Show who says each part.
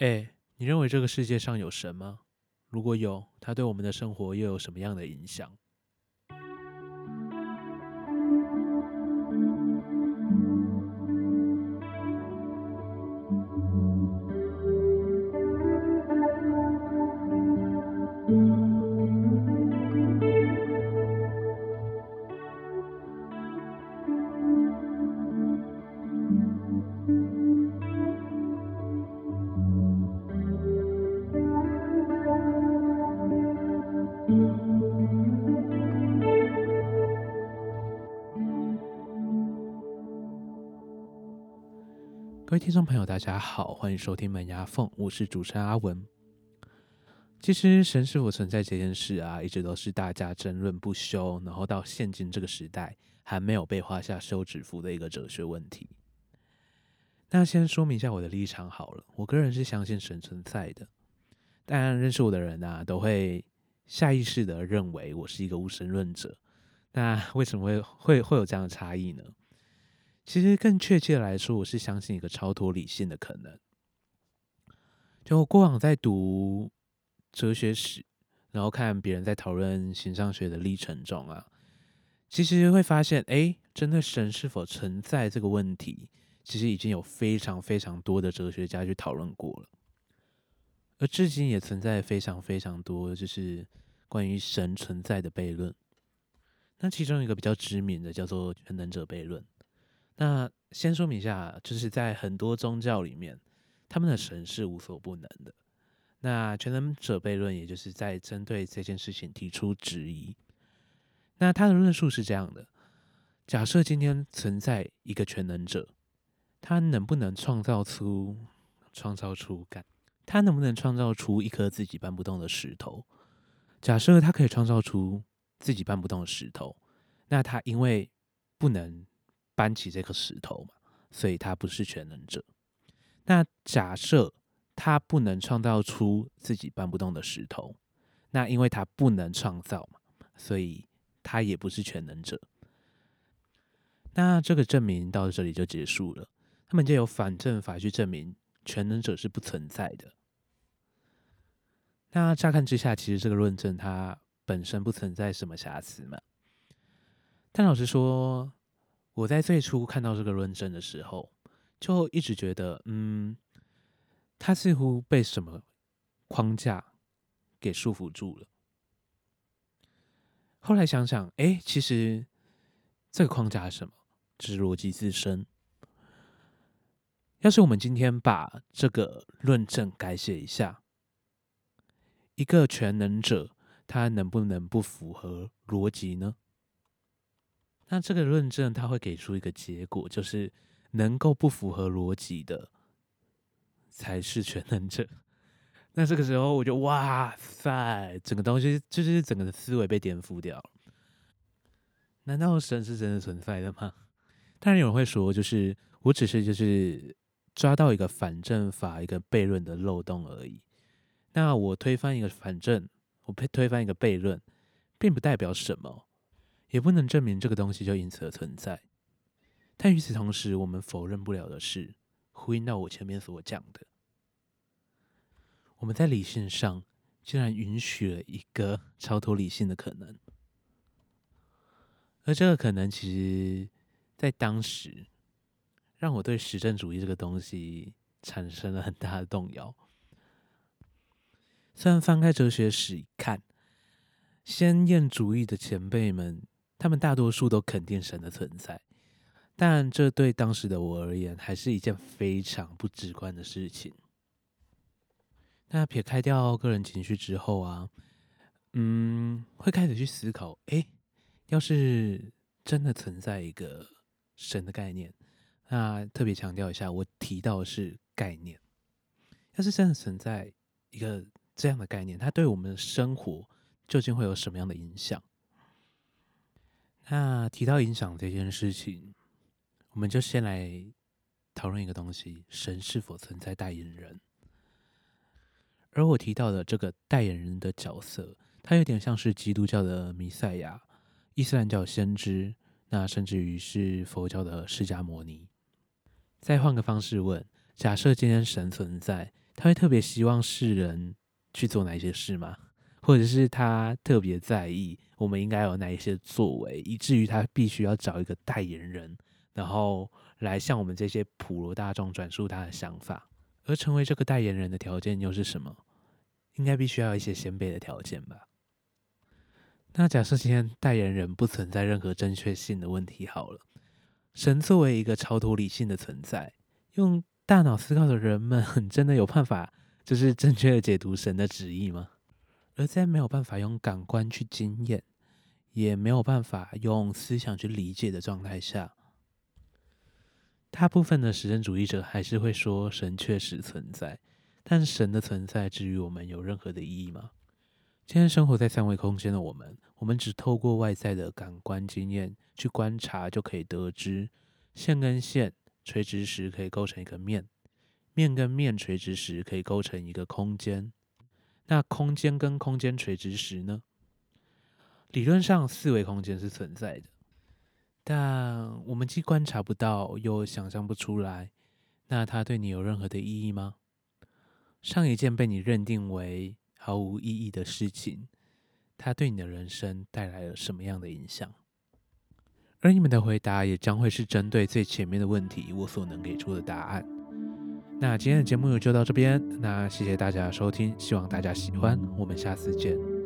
Speaker 1: 哎，你认为这个世界上有神吗？如果有，它对我们的生活又有什么样的影响？各位听众朋友，大家好，欢迎收听门牙凤，我是主持人阿文。其实神是否存在这件事啊，一直都是大家争论不休，然后到现今这个时代还没有被画下休止符的一个哲学问题。那先说明一下我的立场好了，我个人是相信神存在的，当然认识我的人啊，都会下意识的认为我是一个无神论者。那为什么会会会有这样的差异呢？其实更确切来说，我是相信一个超脱理性的可能。就我过往在读哲学史，然后看别人在讨论形上学的历程中啊，其实会发现，哎，真的神是否存在这个问题，其实已经有非常非常多的哲学家去讨论过了，而至今也存在非常非常多就是关于神存在的悖论。那其中一个比较知名的叫做全能者悖论。那先说明一下，就是在很多宗教里面，他们的神是无所不能的。那全能者悖论，也就是在针对这件事情提出质疑。那他的论述是这样的：假设今天存在一个全能者，他能不能创造出创造出感？他能不能创造出一颗自己搬不动的石头？假设他可以创造出自己搬不动的石头，那他因为不能。搬起这颗石头嘛，所以他不是全能者。那假设他不能创造出自己搬不动的石头，那因为他不能创造嘛，所以他也不是全能者。那这个证明到这里就结束了。他们就有反证法去证明全能者是不存在的。那乍看之下，其实这个论证它本身不存在什么瑕疵嘛。但老实说，我在最初看到这个论证的时候，就一直觉得，嗯，他似乎被什么框架给束缚住了。后来想想，哎，其实这个框架是什么？就是逻辑自身。要是我们今天把这个论证改写一下，一个全能者，他能不能不符合逻辑呢？那这个论证它会给出一个结果，就是能够不符合逻辑的才是全能者。那这个时候我就哇塞，整个东西就是整个的思维被颠覆掉。难道神是真的存在的吗？当然有人会说，就是我只是就是抓到一个反证法一个悖论的漏洞而已。那我推翻一个反证，我推推翻一个悖论，并不代表什么。也不能证明这个东西就因此而存在，但与此同时，我们否认不了的是，呼应到我前面所讲的，我们在理性上竟然允许了一个超脱理性的可能，而这个可能其实，在当时，让我对实证主义这个东西产生了很大的动摇。虽然翻开哲学史一看，先验主义的前辈们。他们大多数都肯定神的存在，但这对当时的我而言，还是一件非常不直观的事情。那撇开掉个人情绪之后啊，嗯，会开始去思考：诶，要是真的存在一个神的概念，那特别强调一下，我提到的是概念。要是真的存在一个这样的概念，它对我们的生活究竟会有什么样的影响？那提到影响这件事情，我们就先来讨论一个东西：神是否存在代言人？而我提到的这个代言人的角色，他有点像是基督教的弥赛亚、伊斯兰教先知，那甚至于是佛教的释迦牟尼。再换个方式问：假设今天神存在，他会特别希望世人去做哪些事吗？或者是他特别在意我们应该有哪一些作为，以至于他必须要找一个代言人，然后来向我们这些普罗大众转述他的想法？而成为这个代言人的条件又是什么？应该必须要一些先辈的条件吧？那假设今天代言人不存在任何正确性的问题，好了，神作为一个超脱理性的存在，用大脑思考的人们，真的有办法就是正确的解读神的旨意吗？而在没有办法用感官去经验，也没有办法用思想去理解的状态下，大部分的实证主义者还是会说神确实存在，但神的存在至于我们有任何的意义吗？今天生活在三维空间的我们，我们只透过外在的感官经验去观察，就可以得知线跟线垂直时可以构成一个面，面跟面垂直时可以构成一个空间。那空间跟空间垂直时呢？理论上四维空间是存在的。但我们既观察不到，又想象不出来，那它对你有任何的意义吗？上一件被你认定为毫无意义的事情，它对你的人生带来了什么样的影响？而你们的回答也将会是针对最前面的问题，我所能给出的答案。那今天的节目就到这边，那谢谢大家的收听，希望大家喜欢，我们下次见。